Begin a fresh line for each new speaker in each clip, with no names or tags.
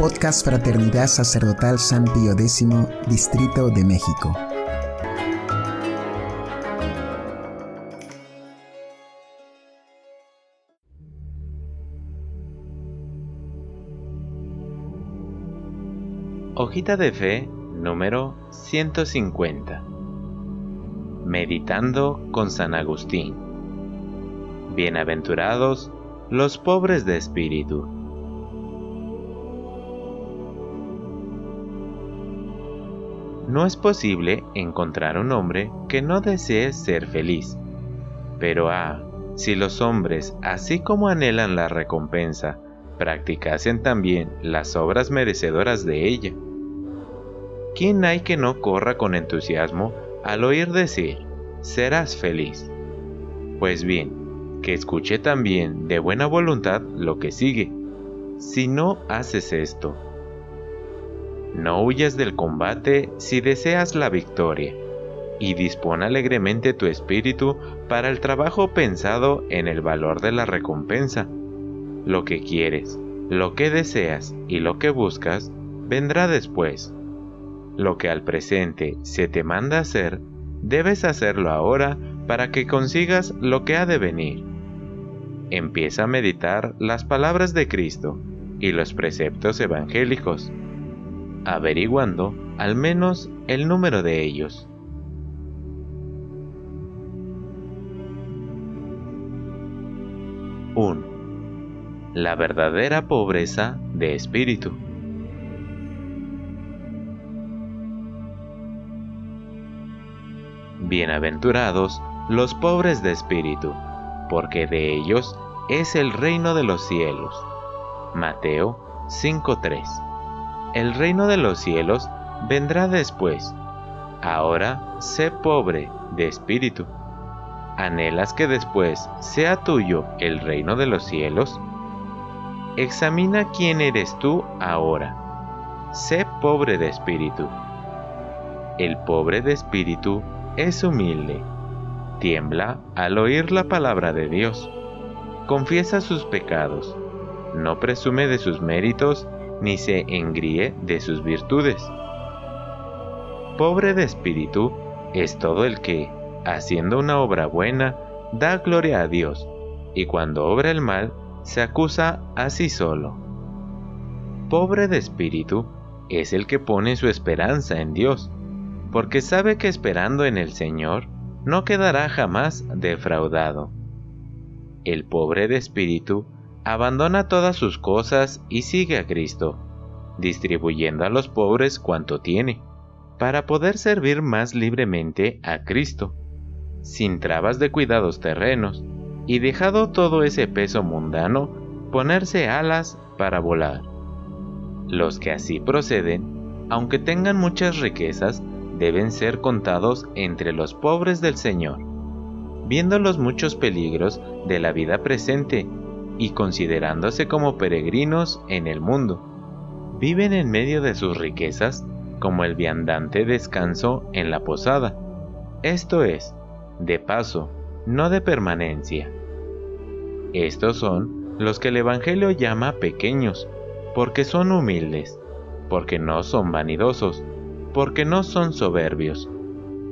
Podcast Fraternidad Sacerdotal San Pío X, Distrito de México.
Hojita de Fe número 150. Meditando con San Agustín. Bienaventurados los pobres de espíritu. No es posible encontrar un hombre que no desee ser feliz. Pero ah, si los hombres, así como anhelan la recompensa, practicasen también las obras merecedoras de ella, ¿quién hay que no corra con entusiasmo al oír decir, serás feliz? Pues bien, que escuche también de buena voluntad lo que sigue. Si no haces esto, no huyas del combate si deseas la victoria, y dispón alegremente tu espíritu para el trabajo pensado en el valor de la recompensa. Lo que quieres, lo que deseas y lo que buscas vendrá después lo que al presente se te manda hacer, debes hacerlo ahora para que consigas lo que ha de venir. Empieza a meditar las palabras de Cristo y los preceptos evangélicos, averiguando al menos el número de ellos. ¡1! La verdadera pobreza de espíritu. Bienaventurados los pobres de espíritu, porque de ellos es el reino de los cielos. Mateo 5:3 El reino de los cielos vendrá después. Ahora sé pobre de espíritu. ¿Anhelas que después sea tuyo el reino de los cielos? Examina quién eres tú ahora. Sé pobre de espíritu. El pobre de espíritu es humilde, tiembla al oír la palabra de Dios, confiesa sus pecados, no presume de sus méritos ni se engríe de sus virtudes. Pobre de espíritu es todo el que, haciendo una obra buena, da gloria a Dios, y cuando obra el mal, se acusa a sí solo. Pobre de espíritu es el que pone su esperanza en Dios, porque sabe que esperando en el Señor no quedará jamás defraudado. El pobre de espíritu abandona todas sus cosas y sigue a Cristo, distribuyendo a los pobres cuanto tiene, para poder servir más libremente a Cristo, sin trabas de cuidados terrenos, y dejado todo ese peso mundano, ponerse alas para volar. Los que así proceden, aunque tengan muchas riquezas, deben ser contados entre los pobres del Señor, viendo los muchos peligros de la vida presente y considerándose como peregrinos en el mundo. Viven en medio de sus riquezas como el viandante descanso en la posada, esto es, de paso, no de permanencia. Estos son los que el Evangelio llama pequeños, porque son humildes, porque no son vanidosos, porque no son soberbios.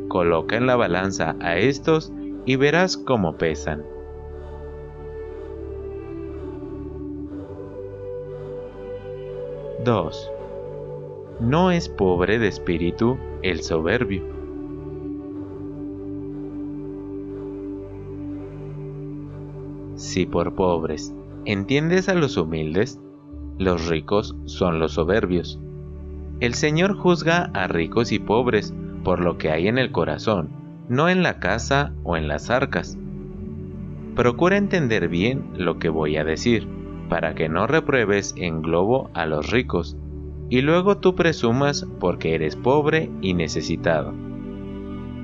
Coloca en la balanza a estos y verás cómo pesan. (2) No es pobre de espíritu el soberbio. Si por pobres entiendes a los humildes, los ricos son los soberbios el Señor juzga a ricos y pobres por lo que hay en el corazón, no en la casa o en las arcas. Procura entender bien lo que voy a decir, para que no repruebes en globo a los ricos, y luego tú presumas porque eres pobre y necesitado.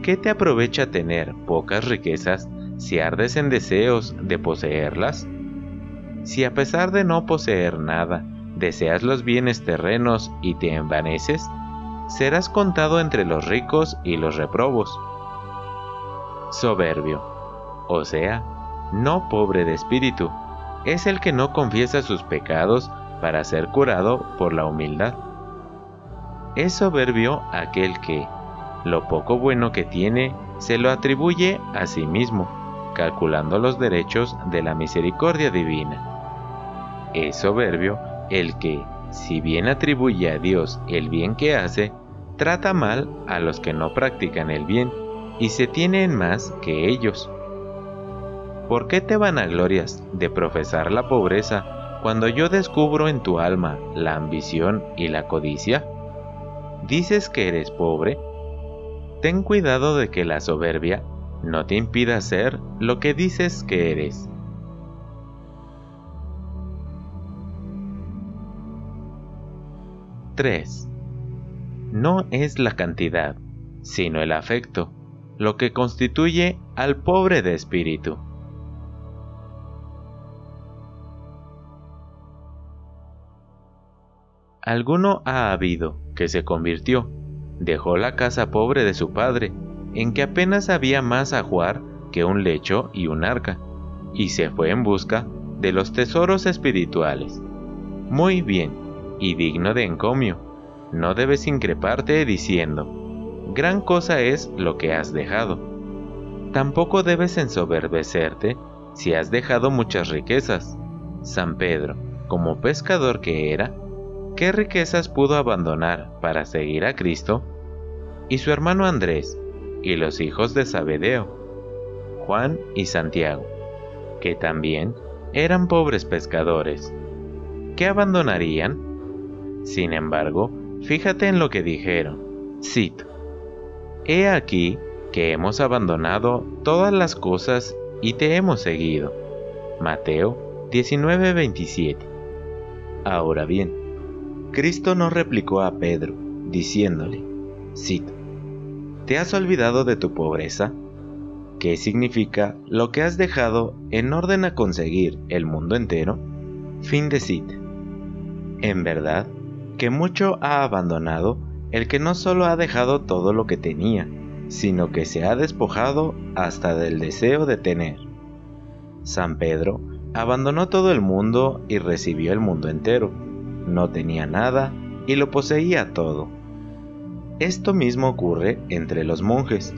¿Qué te aprovecha tener pocas riquezas si ardes en deseos de poseerlas? Si a pesar de no poseer nada, deseas los bienes terrenos y te envaneces, serás contado entre los ricos y los reprobos. Soberbio, o sea, no pobre de espíritu, es el que no confiesa sus pecados para ser curado por la humildad. Es soberbio aquel que, lo poco bueno que tiene, se lo atribuye a sí mismo, calculando los derechos de la misericordia divina. Es soberbio el que, si bien atribuye a Dios el bien que hace, trata mal a los que no practican el bien y se tienen más que ellos. ¿Por qué te vanaglorias de profesar la pobreza cuando yo descubro en tu alma la ambición y la codicia? ¿Dices que eres pobre? Ten cuidado de que la soberbia no te impida ser lo que dices que eres. (3) No es la cantidad, sino el afecto, lo que constituye al pobre de espíritu. Alguno ha habido que se convirtió, dejó la casa pobre de su padre, en que apenas había más ajuar que un lecho y un arca, y se fue en busca de los tesoros espirituales. Muy bien, y digno de encomio, no debes increparte diciendo, gran cosa es lo que has dejado. Tampoco debes ensoberbecerte si has dejado muchas riquezas. San Pedro, como pescador que era, qué riquezas pudo abandonar para seguir a Cristo, y su hermano Andrés, y los hijos de Zabedeo, Juan y Santiago, que también eran pobres pescadores. ¿Qué abandonarían? Sin embargo, fíjate en lo que dijeron. Cito. He aquí que hemos abandonado todas las cosas y te hemos seguido. Mateo 19:27. Ahora bien, Cristo no replicó a Pedro, diciéndole, cito, ¿te has olvidado de tu pobreza? ¿Qué significa lo que has dejado en orden a conseguir el mundo entero? Fin de cita. En verdad, que mucho ha abandonado el que no solo ha dejado todo lo que tenía, sino que se ha despojado hasta del deseo de tener. San Pedro abandonó todo el mundo y recibió el mundo entero no tenía nada y lo poseía todo. Esto mismo ocurre entre los monjes.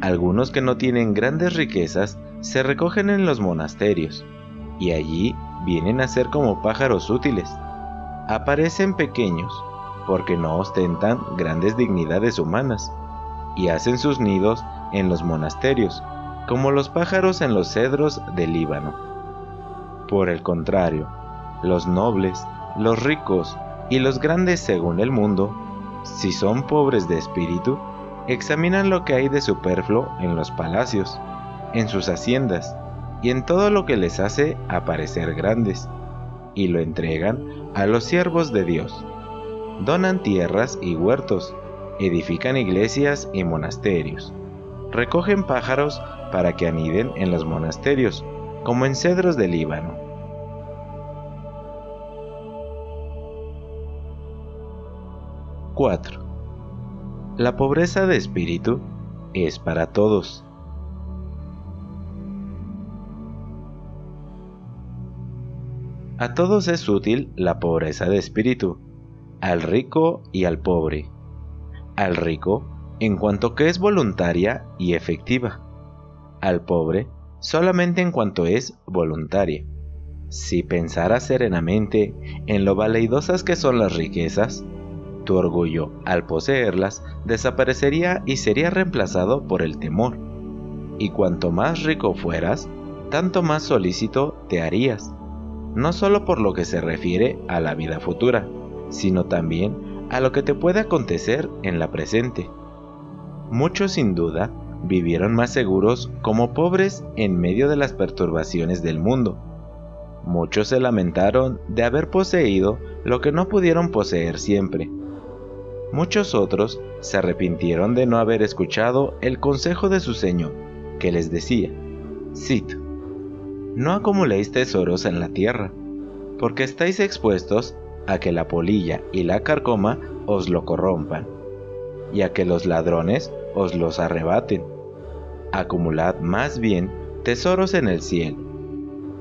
Algunos que no tienen grandes riquezas se recogen en los monasterios y allí vienen a ser como pájaros útiles. Aparecen pequeños porque no ostentan grandes dignidades humanas y hacen sus nidos en los monasterios, como los pájaros en los cedros del Líbano. Por el contrario, los nobles los ricos y los grandes según el mundo, si son pobres de espíritu, examinan lo que hay de superfluo en los palacios, en sus haciendas y en todo lo que les hace aparecer grandes, y lo entregan a los siervos de Dios. Donan tierras y huertos, edifican iglesias y monasterios, recogen pájaros para que aniden en los monasterios, como en cedros del Líbano 4. La pobreza de espíritu es para todos. A todos es útil la pobreza de espíritu, al rico y al pobre. Al rico, en cuanto que es voluntaria y efectiva. Al pobre, solamente en cuanto es voluntaria. Si pensara serenamente en lo valeidosas que son las riquezas, tu orgullo, al poseerlas, desaparecería y sería reemplazado por el temor. Y cuanto más rico fueras, tanto más solícito te harías, no solo por lo que se refiere a la vida futura, sino también a lo que te puede acontecer en la presente. Muchos sin duda vivieron más seguros como pobres en medio de las perturbaciones del mundo. Muchos se lamentaron de haber poseído lo que no pudieron poseer siempre, Muchos otros se arrepintieron de no haber escuchado el consejo de su Señor, que les decía, cito, No acumuléis tesoros en la tierra, porque estáis expuestos a que la polilla y la carcoma os lo corrompan, y a que los ladrones os los arrebaten. Acumulad más bien tesoros en el cielo.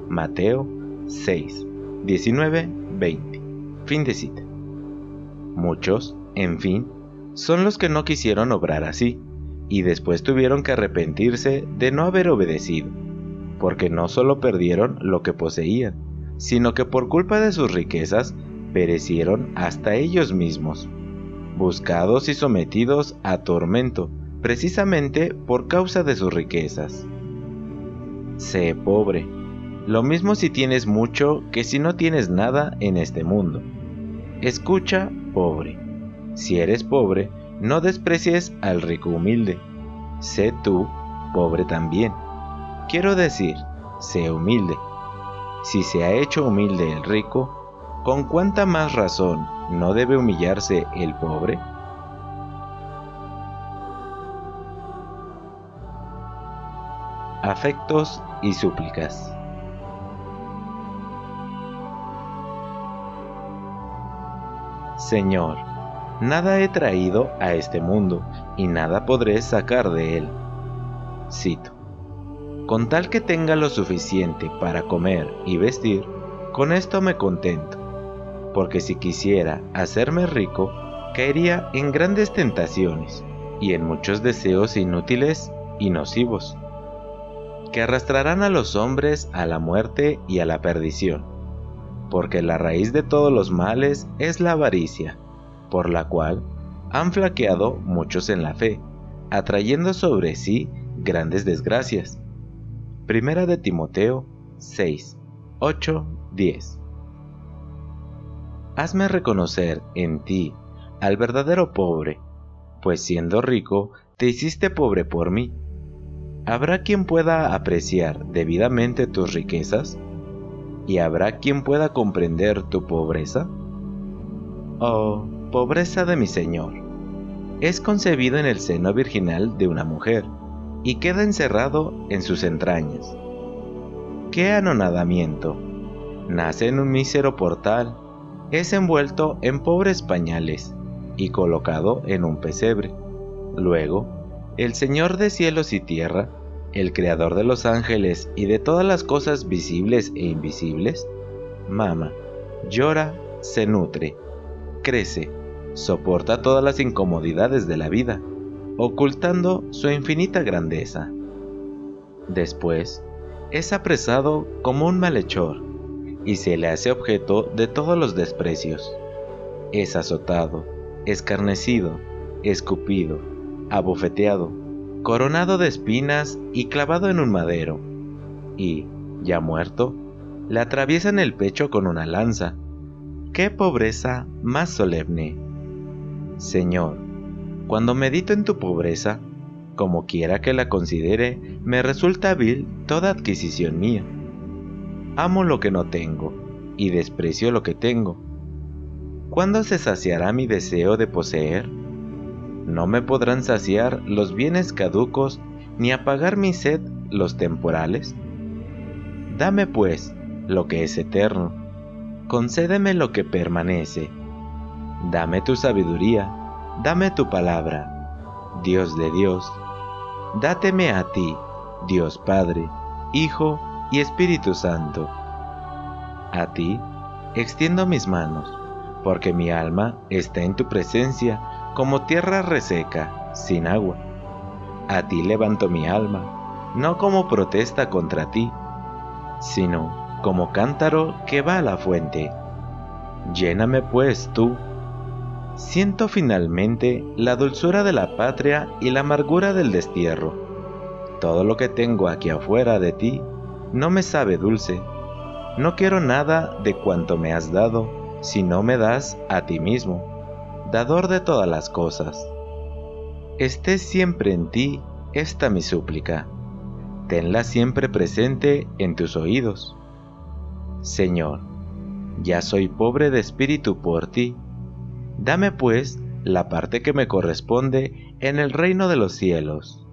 Mateo 6, 19, 20. Fin de cita. Muchos, en fin, son los que no quisieron obrar así, y después tuvieron que arrepentirse de no haber obedecido, porque no solo perdieron lo que poseían, sino que por culpa de sus riquezas perecieron hasta ellos mismos, buscados y sometidos a tormento, precisamente por causa de sus riquezas. Sé pobre, lo mismo si tienes mucho que si no tienes nada en este mundo. Escucha, pobre. Si eres pobre, no desprecies al rico humilde. Sé tú pobre también. Quiero decir, sé humilde. Si se ha hecho humilde el rico, ¿con cuánta más razón no debe humillarse el pobre? Afectos y súplicas. Señor, Nada he traído a este mundo y nada podré sacar de él. Cito. Con tal que tenga lo suficiente para comer y vestir, con esto me contento, porque si quisiera hacerme rico, caería en grandes tentaciones y en muchos deseos inútiles y nocivos, que arrastrarán a los hombres a la muerte y a la perdición, porque la raíz de todos los males es la avaricia por la cual han flaqueado muchos en la fe, atrayendo sobre sí grandes desgracias. Primera de Timoteo 6, 8, 10. Hazme reconocer en ti al verdadero pobre, pues siendo rico te hiciste pobre por mí. ¿Habrá quien pueda apreciar debidamente tus riquezas? ¿Y habrá quien pueda comprender tu pobreza? Oh, pobreza de mi Señor. Es concebido en el seno virginal de una mujer y queda encerrado en sus entrañas. ¡Qué anonadamiento! Nace en un mísero portal, es envuelto en pobres pañales y colocado en un pesebre. Luego, el Señor de cielos y tierra, el Creador de los ángeles y de todas las cosas visibles e invisibles, mama, llora, se nutre, crece, soporta todas las incomodidades de la vida, ocultando su infinita grandeza. Después, es apresado como un malhechor y se le hace objeto de todos los desprecios. Es azotado, escarnecido, escupido, abofeteado, coronado de espinas y clavado en un madero. Y, ya muerto, le atraviesan el pecho con una lanza. ¡Qué pobreza más solemne! Señor, cuando medito en tu pobreza, como quiera que la considere, me resulta vil toda adquisición mía. Amo lo que no tengo y desprecio lo que tengo. ¿Cuándo se saciará mi deseo de poseer? No me podrán saciar los bienes caducos ni apagar mi sed los temporales. Dame pues lo que es eterno, concédeme lo que permanece Dame tu sabiduría, dame tu palabra, Dios de Dios. Dáteme a ti, Dios Padre, Hijo y Espíritu Santo. A ti extiendo mis manos, porque mi alma está en tu presencia como tierra reseca, sin agua. A ti levanto mi alma, no como protesta contra ti, sino como cántaro que va a la fuente. Lléname pues tú Siento finalmente la dulzura de la patria y la amargura del destierro. Todo lo que tengo aquí afuera de ti no me sabe dulce. No quiero nada de cuanto me has dado si no me das a ti mismo, dador de todas las cosas. Esté siempre en ti esta mi súplica. Tenla siempre presente en tus oídos. Señor, ya soy pobre de espíritu por ti Dame pues la parte que me corresponde en el reino de los cielos.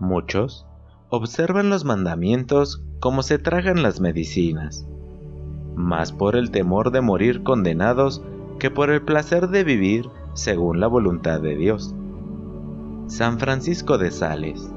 Muchos observan los mandamientos como se tragan las medicinas, más por el temor de morir condenados que por el placer de vivir según la voluntad de Dios. San Francisco de Sales